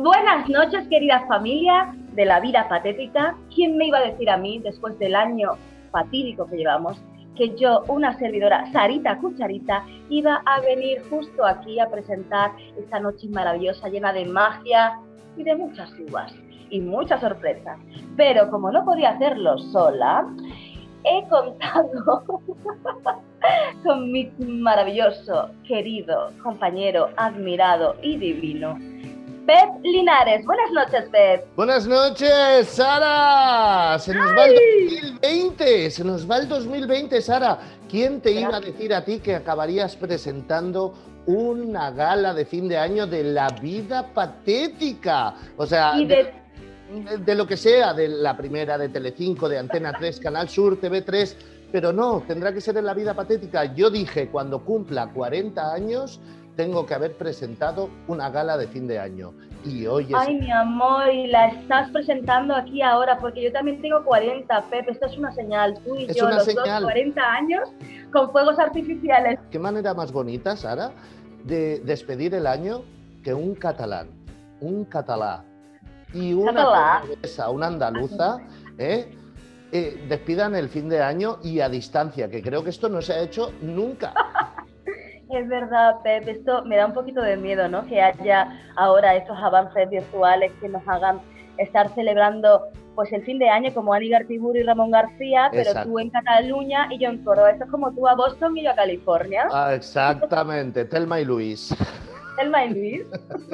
Buenas noches, querida familia de la vida patética. ¿Quién me iba a decir a mí, después del año fatídico que llevamos, que yo, una servidora, Sarita Cucharita, iba a venir justo aquí a presentar esta noche maravillosa, llena de magia y de muchas uvas y muchas sorpresas? Pero como no podía hacerlo sola, he contado con mi maravilloso, querido, compañero, admirado y divino, Pep Linares. Buenas noches, Pep. Buenas noches, Sara. Se nos va el 2020. Se nos va el 2020, Sara. ¿Quién te iba a decir a ti que acabarías presentando una gala de fin de año de la vida patética? O sea, de... de lo que sea, de la primera, de Telecinco, de Antena 3, Canal Sur, TV3, pero no, tendrá que ser en la vida patética. Yo dije, cuando cumpla 40 años, tengo que haber presentado una gala de fin de año. Y hoy es... Ay, mi amor, y la estás presentando aquí ahora, porque yo también tengo 40, Pepe, esto es una señal, tú y Es yo, una los señal. dos, 40 años, con fuegos artificiales. ¿Qué manera más bonita, Sara, de despedir el año que un catalán, un catalá y una Catalá. una andaluza, ¿eh? Eh, despidan el fin de año y a distancia, que creo que esto no se ha hecho nunca. Es verdad, Pep, esto me da un poquito de miedo, ¿no? Que haya ahora estos avances virtuales que nos hagan estar celebrando pues el fin de año como Ani Gartiburu y Ramón García, pero Exacto. tú en Cataluña y yo en Córdoba. Esto es como tú a Boston y yo a California. Ah, exactamente, Telma y Luis. Telma y Luis.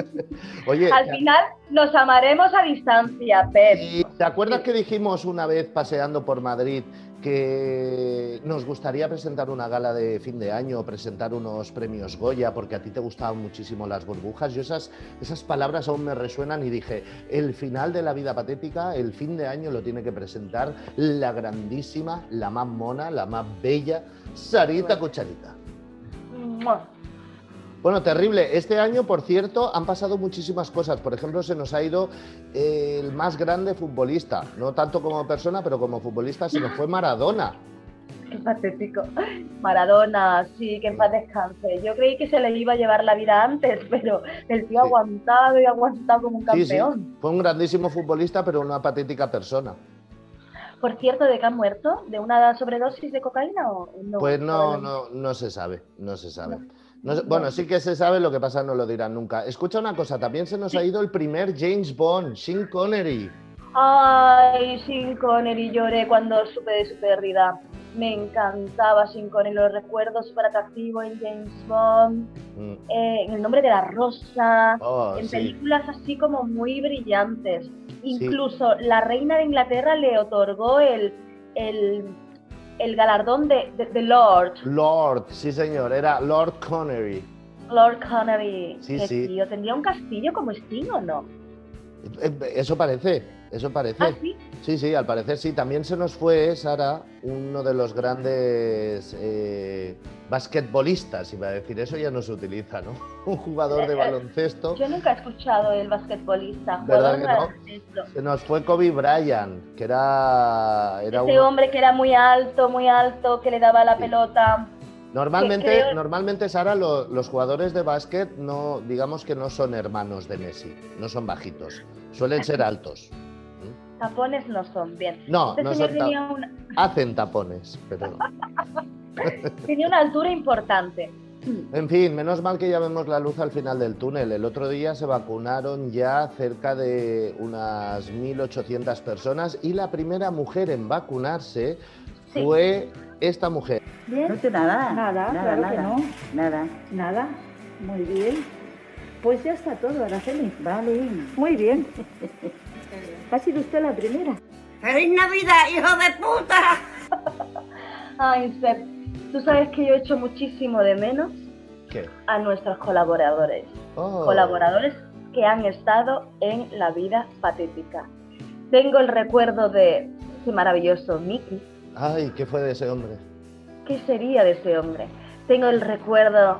Oye, Al final nos amaremos a distancia, Pep. ¿y ¿te acuerdas que dijimos una vez paseando por Madrid que nos gustaría presentar una gala de fin de año presentar unos premios Goya porque a ti te gustaban muchísimo las burbujas? Yo esas, esas palabras aún me resuenan y dije, el final de la vida patética, el fin de año lo tiene que presentar la grandísima, la más mona, la más bella, Sarita Cucharita. Mua. Bueno, terrible. Este año, por cierto, han pasado muchísimas cosas. Por ejemplo, se nos ha ido eh, el más grande futbolista, no tanto como persona, pero como futbolista se nos fue Maradona. Qué patético. Maradona, sí, que en paz descanse. Yo creí que se le iba a llevar la vida antes, pero el tío ha Sí. aguantado y ha aguantado como un Sí, sí, campeón. fue un grandísimo futbolista, pero una patética persona. Por cierto, ¿de qué ha muerto? ¿De una sobredosis de cocaína o no? Pues no, no, no se sabe, no se sabe. No se- bueno, sí que se sabe, lo que pasa no lo dirán nunca. Escucha una cosa, también se nos ha ido el primer James Bond, Sean Connery. Ay, Sin Connery, lloré cuando supe de su pérdida. Me encantaba Sin Connery, lo recuerdo súper atractivo en James Bond, Mm, eh, en El nombre de la rosa, oh, en sí. películas así como muy brillantes. Incluso la reina de Inglaterra le otorgó el, el, el galardón de, de- de Lord, Lord, sí señor, era Lord Connery. Lord Connery. Sí, sí. tío, ¿Tendría un castillo como Sting o no? Eh, Eso parece, eso parece. Ah, sí. Sí, sí, al parecer sí. También se nos fue, Sara, uno de los grandes eh, basquetbolistas, iba a decir, eso ya no se utiliza, ¿no? Un jugador de baloncesto. Yo nunca he escuchado el basquetbolista. ¿Verdad jugador que de no? baloncesto. Se nos fue Kobe Bryant, que era, era Ese un- hombre que era muy alto, muy alto, que le daba la Sí. pelota. Normalmente, creo- normalmente Sara, lo- los jugadores de básquet no, digamos que no son hermanos de Messi, no son bajitos, suelen ser altos. Tapones no son bien. No, Este no señor son tenía una, hacen tapones, pero no. tenía una altura importante. En fin, menos mal que ya vemos la luz al final del túnel. El otro día se vacunaron ya cerca de unas 1.800 personas y la primera mujer en vacunarse Sí. fue esta mujer. No Bien, sé nada. Nada, nada, claro que nada, no. Nada. nada. Muy bien. Pues ya está todo, Araceli. Vale. Muy bien. Ha sido usted la primera. ¡Feliz Navidad, hijo de puta! Ay, Seb, tú sabes que yo echo muchísimo de menos ¿Qué? a nuestros colaboradores. Oh, Colaboradores que han estado en la vida patética. Tengo el recuerdo de ese maravilloso Mickey. Ay, ¿qué fue de ese hombre? ¿Qué sería de ese hombre? Tengo el recuerdo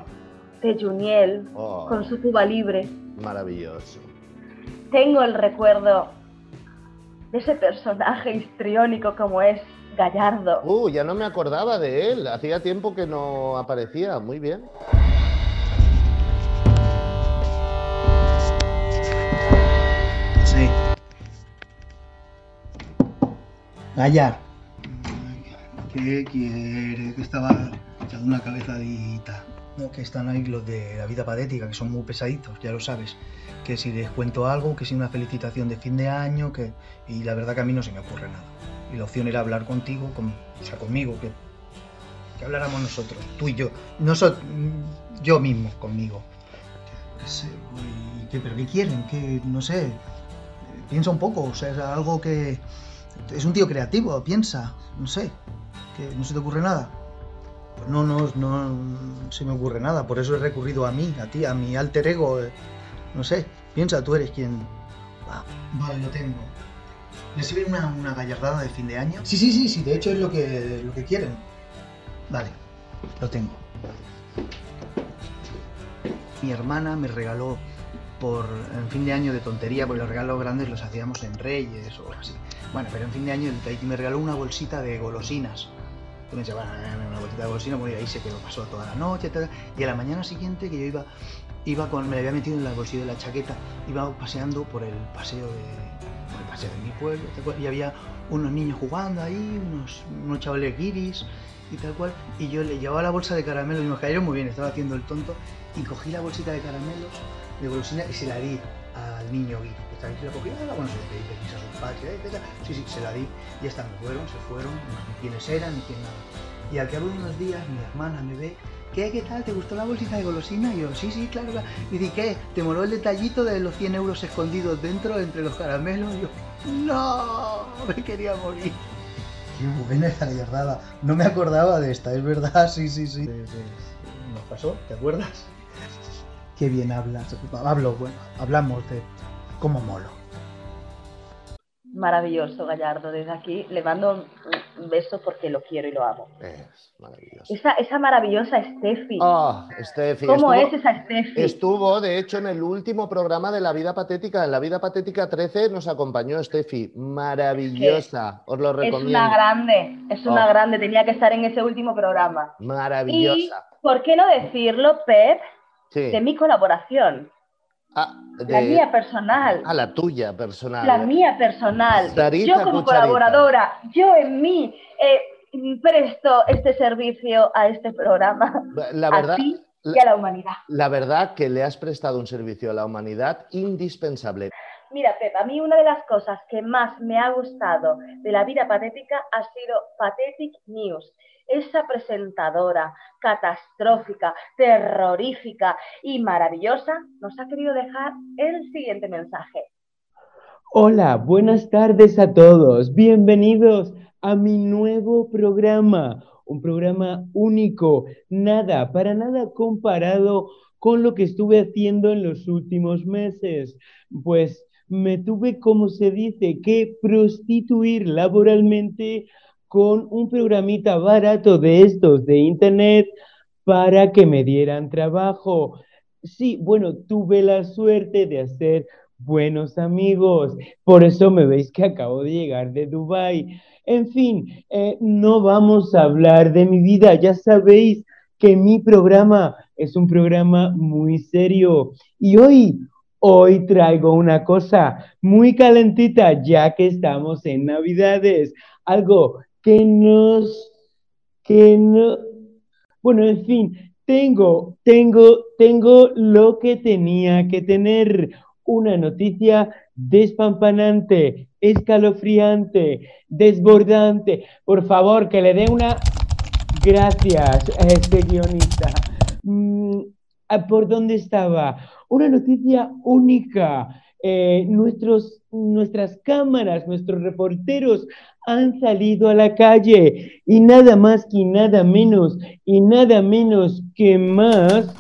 de Juniel Oh, con su Cuba libre. maravilloso. Tengo el recuerdo ese personaje histriónico como es Gallardo. Uh, ya no me acordaba de él, hacía tiempo que no aparecía, muy bien. Sí. Gallar. ¿Qué quiere? Que estaba echando una cabezadita. Que están ahí los de la vida patética, que son muy pesaditos, ya lo sabes. Que si les cuento algo, que si una felicitación de fin de año, que... Y la verdad que a mí no se me ocurre nada. Y la opción era hablar contigo, con... o sea, conmigo, que... que habláramos nosotros, tú y yo. Nosotros, yo mismo, conmigo. ¿Qué sé, ¿Pero qué quieren? Que, no sé, piensa un poco, o sea, es algo que... Es un tío creativo, piensa, no sé, que no se te ocurre nada. No, no, no se me ocurre nada, por eso he recurrido a mí, a ti, a mi alter ego. No sé, piensa, tú eres quien... Ah, vale, lo tengo. ¿Le sirve una, una gallardada de fin de año? Sí, sí, sí, sí, de hecho es lo que, lo que quieren. Vale, lo tengo. Mi hermana me regaló por en fin de año de tontería, porque los regalos grandes los hacíamos en Reyes o así. Bueno, pero en fin de año me regaló una bolsita de golosinas. Decías, bueno, dame una bolsita de golosinas, bueno, y ahí se quedó, pasó toda la noche, y a la mañana siguiente que yo iba, iba con, me la había metido en el bolsillo de la chaqueta, iba paseando por el paseo de, por el paseo de mi pueblo, y había unos niños jugando ahí, unos, unos chavales guiris y tal cual, y yo le llevaba la bolsa de caramelos y me cayeron muy bien, estaba haciendo el tonto, y cogí la bolsita de caramelos de golosina y se la di al niño guiri, que se la ah, bueno, se le pedí permiso a sus padres, eh, etcétera. sí, sí, se la di, y ya está, me fueron, se fueron, no sé ni quiénes eran, ni quién nada. Y al cabo de unos días mi hermana me ve, ¿qué, qué tal? ¿Te gustó la bolsita de golosina? Y yo, sí, sí, claro, claro. Y dije, ¿qué? ¿Te moló el detallito de los 100 euros escondidos dentro, entre los caramelos? Y yo, no, me quería morir. Qué buena esa gallardada. No me acordaba de esta, es verdad, sí, sí, sí. Nos pasó, ¿te acuerdas? Qué bien hablas. Hablo, bueno, hablamos de cómo molo. Maravilloso, Gallardo. Desde aquí le mando un- beso porque lo quiero y lo amo. Es maravilloso. Esa, esa maravillosa Steffi. Ah, Steffi. ¿Cómo estuvo- es esa Steffi? Estuvo, de hecho, en el último programa de La Vida Patética. En La Vida Patética 13 nos acompañó Steffi. Maravillosa. Os lo es recomiendo. una grande, es una Oh. grande. Tenía que estar en ese último programa. Y, Maravillosa. ¿por qué no decirlo, Pep, Sí. de mi colaboración? Ah, La mía personal. ah, la tuya personal. La mía personal. Sarita yo como Cucharita. colaboradora, yo en mí eh, presto este servicio a este programa. La verdad, a ti y a la humanidad. la verdad que le has prestado un servicio a la humanidad indispensable. Mira, Pep, a mí una de las cosas que más me ha gustado de la vida patética ha sido Pathetic News. Esa presentadora catastrófica, terrorífica y maravillosa nos ha querido dejar el siguiente mensaje. Hola, buenas tardes a todos. Bienvenidos a mi nuevo programa, un programa único, nada, para nada comparado con lo que estuve haciendo en los últimos meses. Pues me tuve, como se dice, que prostituir laboralmente con un programita barato de estos de internet para que me dieran trabajo. Sí, bueno, tuve la suerte de hacer buenos amigos. Por eso me veis que acabo de llegar de Dubái. En fin, eh, no vamos a hablar de mi vida. Ya sabéis que mi programa es un programa muy serio. Y hoy, hoy traigo una cosa muy calentita, ya que estamos en Navidades. Algo que nos, que no, bueno, en fin, tengo, tengo, tengo lo que tenía que tener. Una noticia despampanante, escalofriante, desbordante. Por favor, que le dé una... Gracias a este guionista. Mm, ¿Por dónde estaba? Una noticia única. Eh, nuestros, nuestras cámaras, nuestros reporteros han salido a la calle y nada más que nada menos y nada menos que más.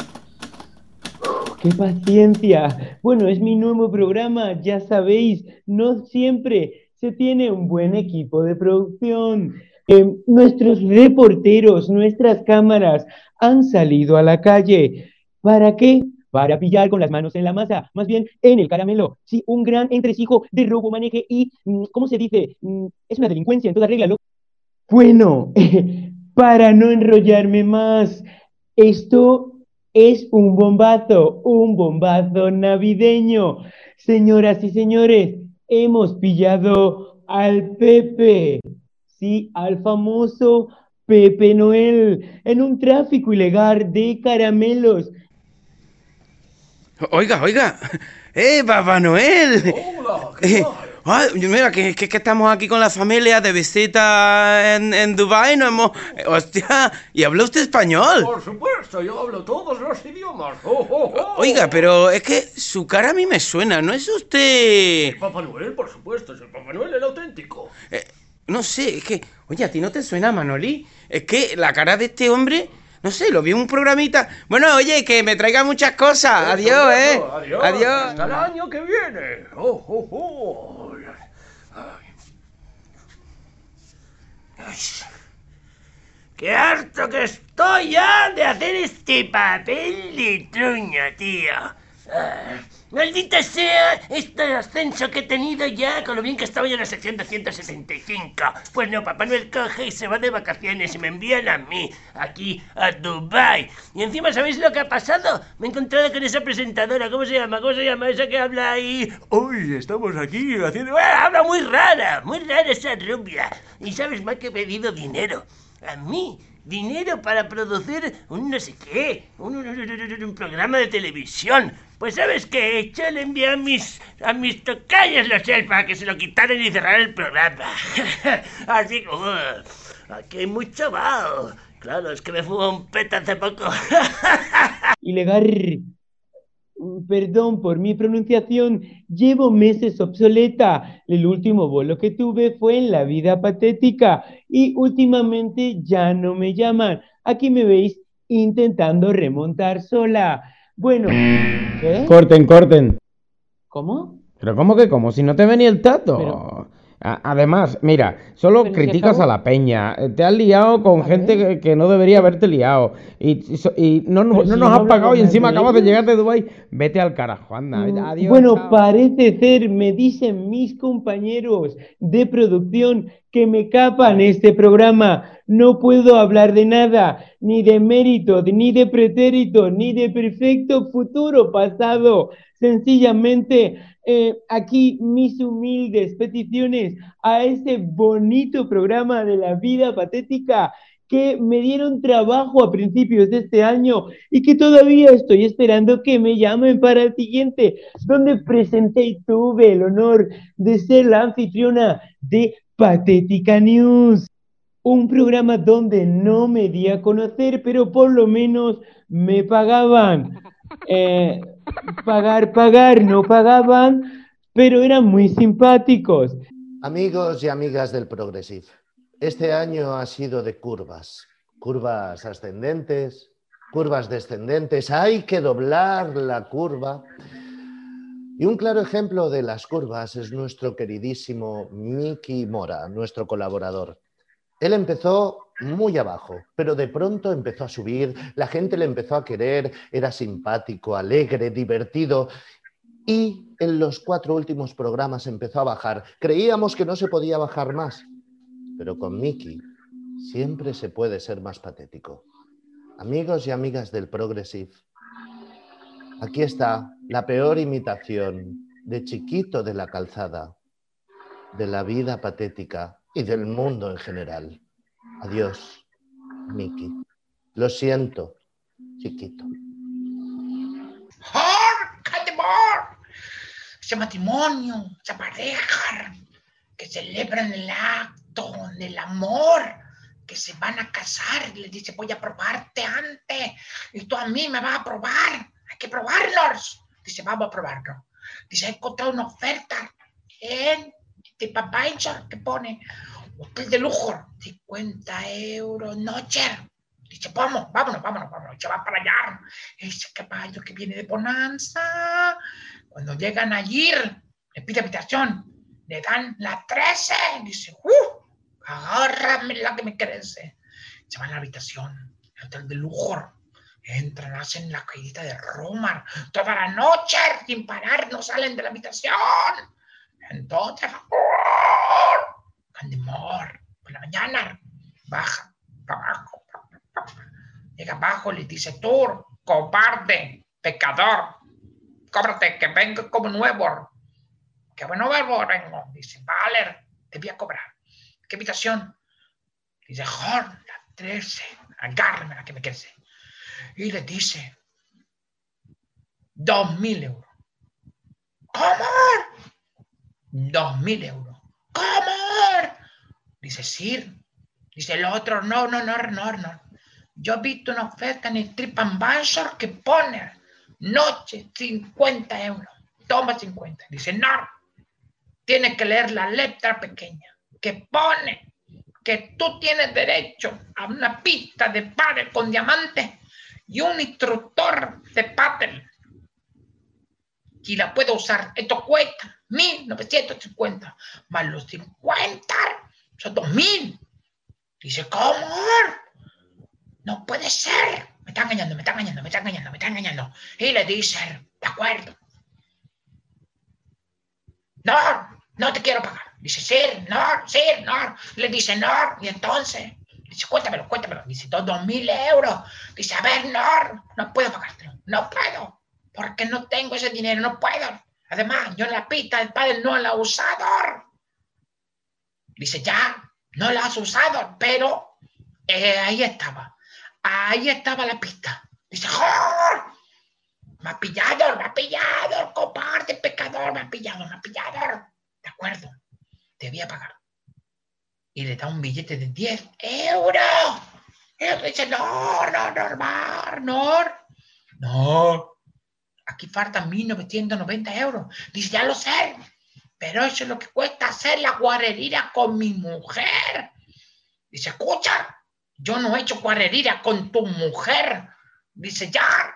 ¡Qué paciencia! Bueno, es mi nuevo programa, ya sabéis, no siempre se tiene un buen equipo de producción. Eh, nuestros reporteros, nuestras cámaras han salido a la calle. ¿Para qué? Para pillar con las manos en la masa, más bien en el caramelo. Sí, un gran entresijo de robo, maneje y, mm, ¿cómo se dice? Mm, Es una delincuencia en toda regla. Bueno, para no enrollarme más, esto es un bombazo, un bombazo navideño. Señoras y señores, hemos pillado al Pepe. sí, al famoso Pepe Noel en un tráfico ilegal de caramelos. Oiga, oiga. ¡Eh, Papá Noel! Eh, ah, mira, que, que, que estamos aquí con la familia de visita en, en Dubái, no hemos... eh, ¡Hostia! ¿Y habla usted español? Por supuesto, yo hablo todos los idiomas. Oh, oh, oh. Oiga, pero es que su cara a mí me suena, ¿no es usted...? Papá Noel, por supuesto, es el Papá Noel el auténtico. Eh, no sé, es que... Oye, ¿a ti no te suena, Manoli? Es que la cara de este hombre... No sé, lo vi en un programita. Bueno, oye, que me traiga muchas cosas. Adiós, ¿eh? Adiós. Adiós. Hasta el año que viene. Oh, oh, oh. Ay. ¡Qué harto que estoy ya de hacer este papel de truño, tío! Ah, ¡Maldita sea este ascenso que he tenido ya con lo bien que estaba yo en la sección 275! Pues no, Papá Noel coge y se va de vacaciones y me envían a mí, aquí, a Dubai. Y encima, ¿sabéis lo que ha pasado? Me he encontrado con esa presentadora, ¿cómo se llama? ¿Cómo se llama? Esa que habla ahí... ¡Uy, estamos aquí haciendo... ¡Ah, habla muy rara! Muy rara esa rubia. Y ¿sabes más que he pedido dinero? A mí dinero para producir un no sé qué, un, un- un- un programa de televisión. Pues sabes qué he hecho, le envié a mis, a mis tocayos los elfos para que se lo quitaran y cerraran el programa. Así que, uh, aquí hay mucho vaho. Claro, es que me fumó un peta hace poco. Ilegal. Perdón por mi pronunciación, llevo meses obsoleta. El último bolo que tuve fue en la vida patética y últimamente ya no me llaman. Aquí me veis intentando remontar sola. Bueno, ¿qué? Corten, corten. ¿Cómo? Pero ¿cómo que cómo? Si no te venía el tato. Pero- Además, mira, solo Pero criticas a la peña. eh, Te has liado con gente que, que no debería haberte liado. Y, y no, no, nos no has pagado y encima acabas de llegar de Dubai. Vete al carajo, anda. Mm, Adiós. Bueno, chao. parece ser, me dicen mis compañeros de producción que me capan este programa. No puedo hablar de nada, ni de mérito, ni de pretérito, ni de perfecto futuro pasado. Sencillamente, eh, aquí mis humildes peticiones a ese bonito programa de la vida patética que me dieron trabajo a principios de este año y que todavía estoy esperando que me llamen para el siguiente, donde presenté y tuve el honor de ser la anfitriona de Patética News, un programa donde no me di a conocer, pero por lo menos me pagaban. Eh, pagar, pagar, no pagaban, pero eran muy simpáticos. Amigos y amigas del Progressive, este año ha sido de curvas, curvas ascendentes, curvas descendentes, hay que doblar la curva. Y un claro ejemplo de las curvas es nuestro queridísimo Miki Mora, nuestro colaborador. Él empezó muy abajo, pero de pronto empezó a subir, la gente le empezó a querer, era simpático, alegre, divertido y en los cuatro últimos programas empezó a bajar. Creíamos que no se podía bajar más, pero con Mickey siempre se puede ser más patético. Amigos y amigas del Progressive, aquí está la peor imitación de chiquito de la calzada, de la vida patética y del mundo en general. Adiós, Mickey. Lo siento, chiquito. Ese matrimonio, esa pareja que celebran el acto del amor, que se van a casar, les dice, voy a probarte antes, y tú a mí me vas a probar, hay que probarlos. Dice, vamos a probarlo. Dice, he encontrado una oferta en de Papá que pone hotel de lujo, 50 euros noche. Dice, vamos, vámonos, vámonos, vámonos. Se va para allá. Ese caballo que viene de Bonanza. Cuando llegan allí, le pide habitación. Le dan la 13. Dice, ¡uh! Agárrame la que me crece. Se va a la habitación, el hotel de lujo. Entran, hacen la caída de Roma. Toda la noche, sin parar, no salen de la habitación. Entonces, Candemor, por la mañana, baja, para abajo. Llega abajo, le dice, tú, cobarde, pecador, cóbrate, que vengo como nuevo. Que bueno nuevo vengo. Dice, vale, te voy a cobrar. ¿Qué habitación? Dice, Jorge, la 13, agárrame la que me crece. Y le dice, dos mil euros. ¿Cómo? Dos mil euros. Dice, sí. Dice el otro, no, no, no, no, no. Yo he visto una oferta en el TripAdvisor que pone noche 50 euros. Toma 50. Dice, no. Tienes que leer la letra pequeña que pone que tú tienes derecho a una pista de pádel con diamante y un instructor de pádel. Y la puedo usar. Esto cuesta 1.950 más los 50 son 2.000. Dice, ¿cómo? No puede ser. Me está engañando, me está engañando, me está engañando, me está engañando. Y le dice, de acuerdo. No, no te quiero pagar. Dice, sí, no, sí, no. Le dice, no. Y entonces, dice, cuéntamelo, cuéntamelo. Dice, dos mil euros. Dice, a ver, no, no puedo pagártelo. No puedo. Porque no tengo ese dinero, no puedo. Además, yo la pista del padre no la he usado. Dice, ya, no la has usado, pero eh, ahí estaba. Ahí estaba la pista. Dice, ¡Jor! Me ha pillado, me ha pillado, cobarde, pecador, me ha pillado, me ha pillado. De acuerdo, te voy a pagar. Y le da un billete de 10 euros. Y dice, no, no, normal, no. No. Aquí faltan 1.990 euros. Dice, ya lo sé. Pero eso es lo que cuesta hacer la guarrería con mi mujer. Dice, escucha, yo no he hecho guarrería con tu mujer. Dice, ya,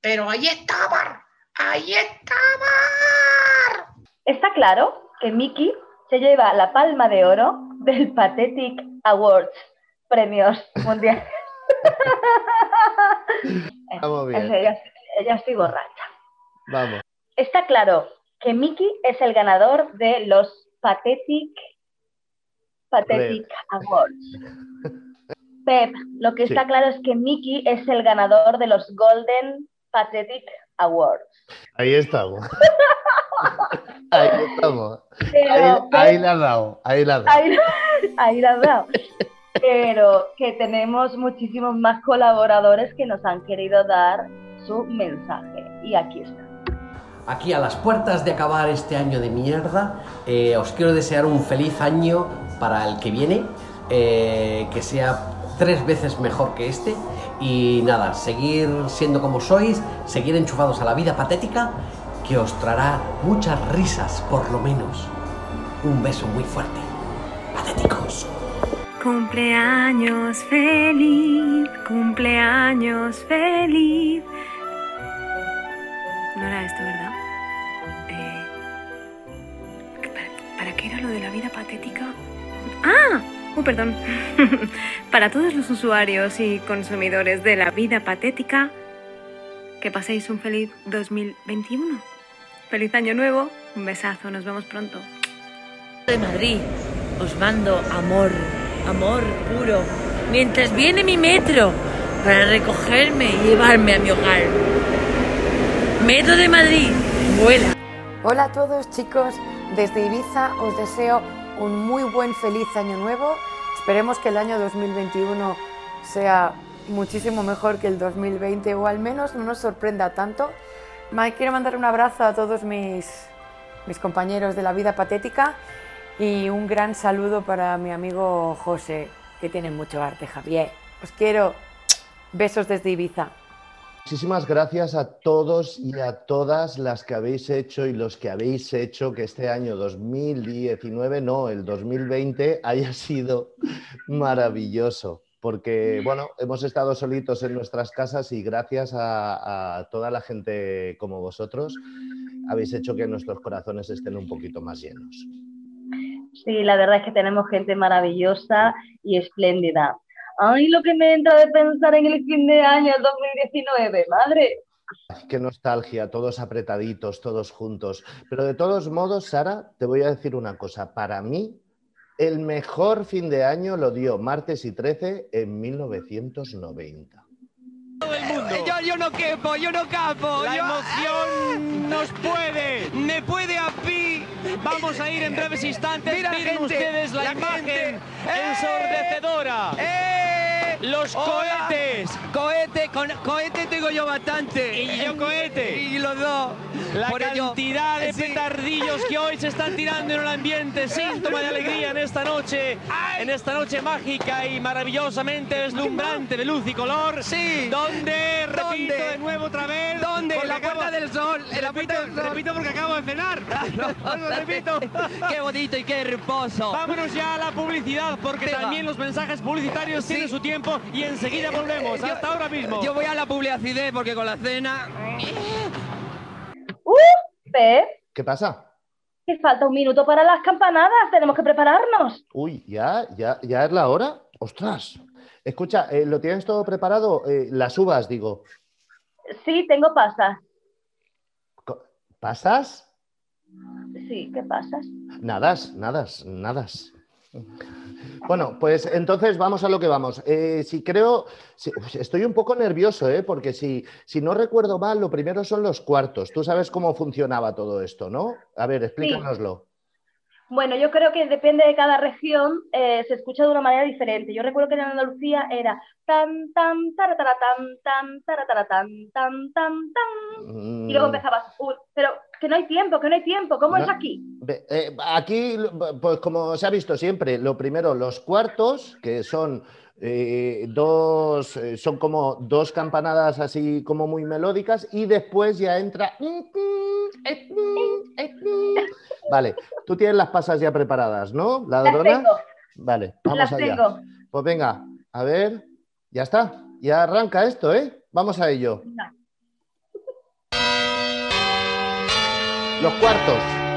pero ahí estaba, ahí estaba. Está claro que Mickey se lleva la palma de oro del Pathetic Awards, premios mundiales. Vamos bien. Ella estoy borracha. Vamos. Está claro que Mickey es el ganador de los Pathetic, Pathetic Awards. Pep, lo que está claro es que Mickey es el ganador de los Golden Pathetic Awards. Ahí estamos. Ahí estamos. Pero, Ahí, Pep, ahí la has dado, ahí la has dado. ahí, ahí la has dado. Pero que tenemos muchísimos más colaboradores que nos han querido dar su mensaje. Y aquí está. Aquí a las puertas de acabar este año de mierda, eh, os quiero desear un feliz año para el que viene, eh, que sea tres veces mejor que este y nada, seguir siendo como sois, seguir enchufados a la vida patética, que os traerá muchas risas por lo menos. Un beso muy fuerte. Patéticos. Cumpleaños feliz, cumpleaños feliz. Esto, ¿verdad? Eh, ¿para, para qué era lo de la vida patética? ¡Ah! Oh, perdón. para todos los usuarios y consumidores de la vida patética, que paséis un feliz 2021. Feliz año nuevo, un besazo, nos vemos pronto. de Madrid. Os mando amor, amor puro. Mientras viene mi metro para recogerme y llevarme a mi hogar. Metro de Madrid, vuela. Hola a todos chicos, desde Ibiza os deseo un muy buen feliz año nuevo. Esperemos que el año 2021 sea muchísimo mejor que el 2020 o al menos no nos sorprenda tanto. Quiero mandar un abrazo a todos mis, mis compañeros de la vida patética y un gran saludo para mi amigo José, que tiene mucho arte, Javier. Os quiero. Besos desde Ibiza. Muchísimas gracias a todos y a todas las que habéis hecho y los que habéis hecho que este año 2019, no, el 2020 haya sido maravilloso. Porque, bueno, hemos estado solitos en nuestras casas y gracias a, toda la gente como vosotros habéis hecho que nuestros corazones estén un poquito más llenos. Sí, la verdad es que tenemos gente maravillosa y espléndida. Ay, lo que me entra de pensar en el fin de año 2019, madre. Qué nostalgia, todos apretaditos, todos juntos. Pero de todos modos, Sara, te voy a decir una cosa. Para mí, el mejor fin de año lo dio martes y 13 en 1990. Yo, yo no quepo, yo no capo. La emoción nos puede, me puede a mí Vamos a ir en breves instantes. Mira, Miren gente, ustedes la, la imagen gente. ensordecedora. ¡Eh! Los Hola. cohetes. Cohete, con, cohete tengo yo bastante. Y yo cohete. Y los dos. La Por ello- cantidad de Sí. petardillos que hoy se están tirando en el ambiente, síntoma de alegría en esta noche, en esta noche mágica y maravillosamente deslumbrante de luz y color. Sí. Donde, repito ¿Dónde? de nuevo otra vez. ¿Dónde? En la Puerta del Sol. En la Puerta del Sol. Repito porque acabo de cenar. Lo repito. Qué bonito y qué hermoso. Vámonos ya a la publicidad porque también los mensajes publicitarios tienen su tiempo y enseguida volvemos. Yo- Hasta ahora mismo. Yo voy a la publicidad porque con la cena. ¡Uh! Pep, ¿Qué pasa? que falta un minuto para las campanadas. Tenemos que prepararnos. Uy, ¿ya, ya, ya es la hora? ¡Ostras! Escucha, eh, ¿lo tienes todo preparado? Eh, las uvas, digo. Sí, tengo pasas. ¿Pasas? Sí, ¿qué pasas? Nadas, nadas, nadas. Bueno, pues entonces vamos a lo que vamos. Eh, si creo, si- uf, estoy un poco nervioso, ¿eh? porque si, si no recuerdo mal, lo primero son los cuartos. Tú sabes cómo funcionaba todo esto, ¿no? A ver, explícanoslo. Bueno, yo creo que depende de cada región, eh, se escucha de una manera diferente. Yo recuerdo que en Andalucía era tan, tan, taratara, tan, tan, taratara, tan, tan, tan, tan. Y luego Mm, empezabas, "Uy, pero que no hay tiempo, que no hay tiempo. ¿Cómo No. es aquí? eh, aquí, pues como se ha visto siempre, lo primero, los cuartos, que son eh, dos, eh, son como dos campanadas así como muy melódicas, y después ya entra. Vale, tú tienes las pasas ya preparadas, ¿no? Las ¿Ladrona? tengo. Vale, vamos Las allá. tengo. Pues venga, a ver, ya está, ya arranca esto, ¿eh? Vamos a ello. Los cuartos.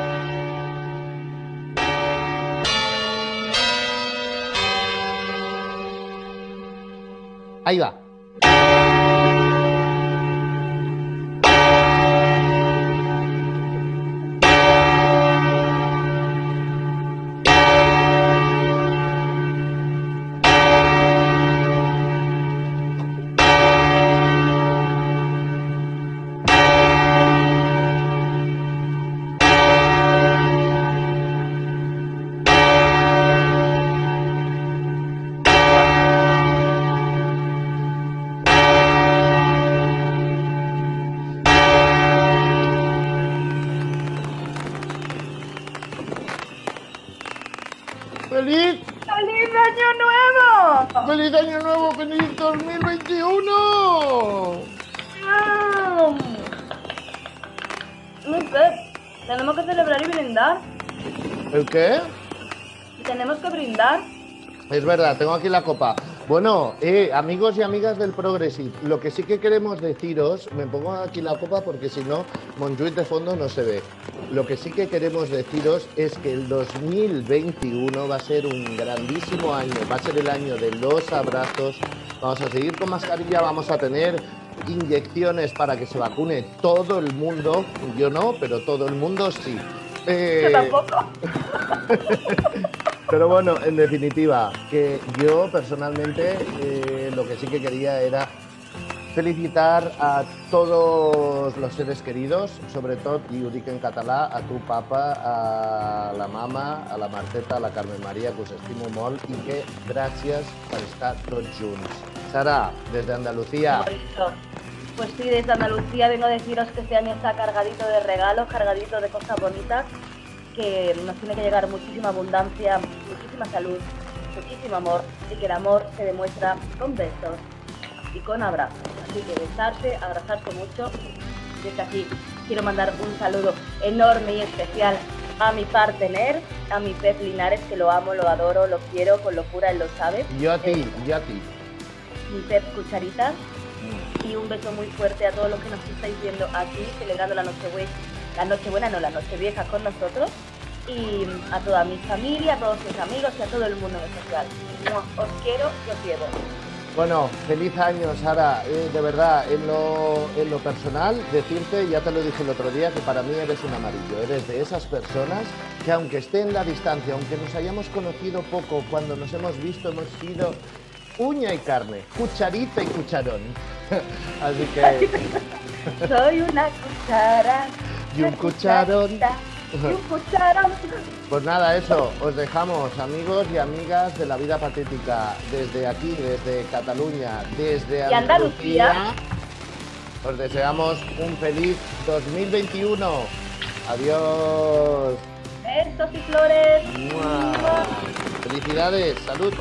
Ahí va. ¡Feliz! ¡Feliz Año Nuevo! ¡Feliz Año Nuevo! ¡Feliz 2021! Mm. No sé, tenemos que celebrar y brindar. ¿El qué? Tenemos que brindar. Es verdad, tengo aquí la copa. Bueno, eh, amigos y amigas del Progressive, lo que sí que queremos deciros, me pongo aquí la copa porque si no, Montjuic de fondo no se ve. Lo que sí que queremos deciros es que el 2021 va a ser un grandísimo año, va a ser el año de los abrazos, vamos a seguir con mascarilla, vamos a tener inyecciones para que se vacune todo el mundo, yo no, pero todo el mundo sí. Eh, Yo tampoco. pero bueno, en definitiva, que yo personalmente eh, lo que sí que quería era felicitar a todos los seres queridos, sobre todo, y en català, a tu papa, a la mama, a la Marteta, a la Carmen Maria, que us estimo molt i que gràcies per estar tots junts. Sara, des d'Andalucía. Pues sí, desde Andalucía vengo a deciros que este año está cargadito de regalos, cargadito de cosas bonitas, que nos tiene que llegar muchísima abundancia, muchísima salud, muchísimo amor y que el amor se demuestra con besos y con abrazos. Así que besarse, abrazarse mucho. Desde aquí quiero mandar un saludo enorme y especial a mi partener, a mi Pep Linares, que lo amo, lo adoro, lo quiero con locura, él lo sabe. yo a ti, yo a ti. Mi Pep Cucharita. Y un beso muy fuerte a todos los que nos estáis viendo aquí, celebrando la Nochebuena, la Nochebuena, no, la Nochevieja con nosotros. Y a toda mi familia, a todos mis amigos y a todo el mundo en especial. Mua, Os quiero y os llevo. Bueno, feliz año, Sara. Eh, de verdad, en lo, en lo personal, decirte, ya te lo dije el otro día, que para mí eres un amarillo. Eres de esas personas que aunque esté en la distancia, aunque nos hayamos conocido poco, cuando nos hemos visto hemos sido uña y carne, cucharita y cucharón. Así que... Soy una cuchara. Y un cucharón. y un cucharón. Pues nada, eso, os dejamos, amigos y amigas de la vida patética, desde aquí, desde Cataluña, desde Y Andalucía. Os deseamos un feliz 2021. Adiós. Besos y flores. ¡Mua! Felicidades, salud.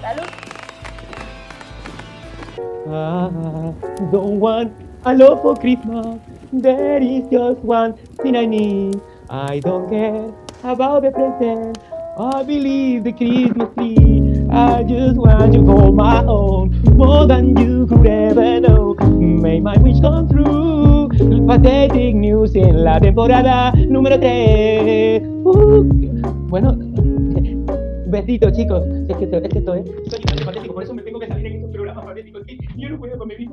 Salud. I don't want a lot for Christmas. There is just one thing I need. I don't care about the present. I believe the Christmas tree. I just want you for my own, more than you could ever know. May my wish come true. Pathetic news en la temporada número 3. bueno, besitos chicos. Es que es, que esto es. Soy patético, por eso me tengo que salir en estos programas patéticos. Yo no puedo con mi vida.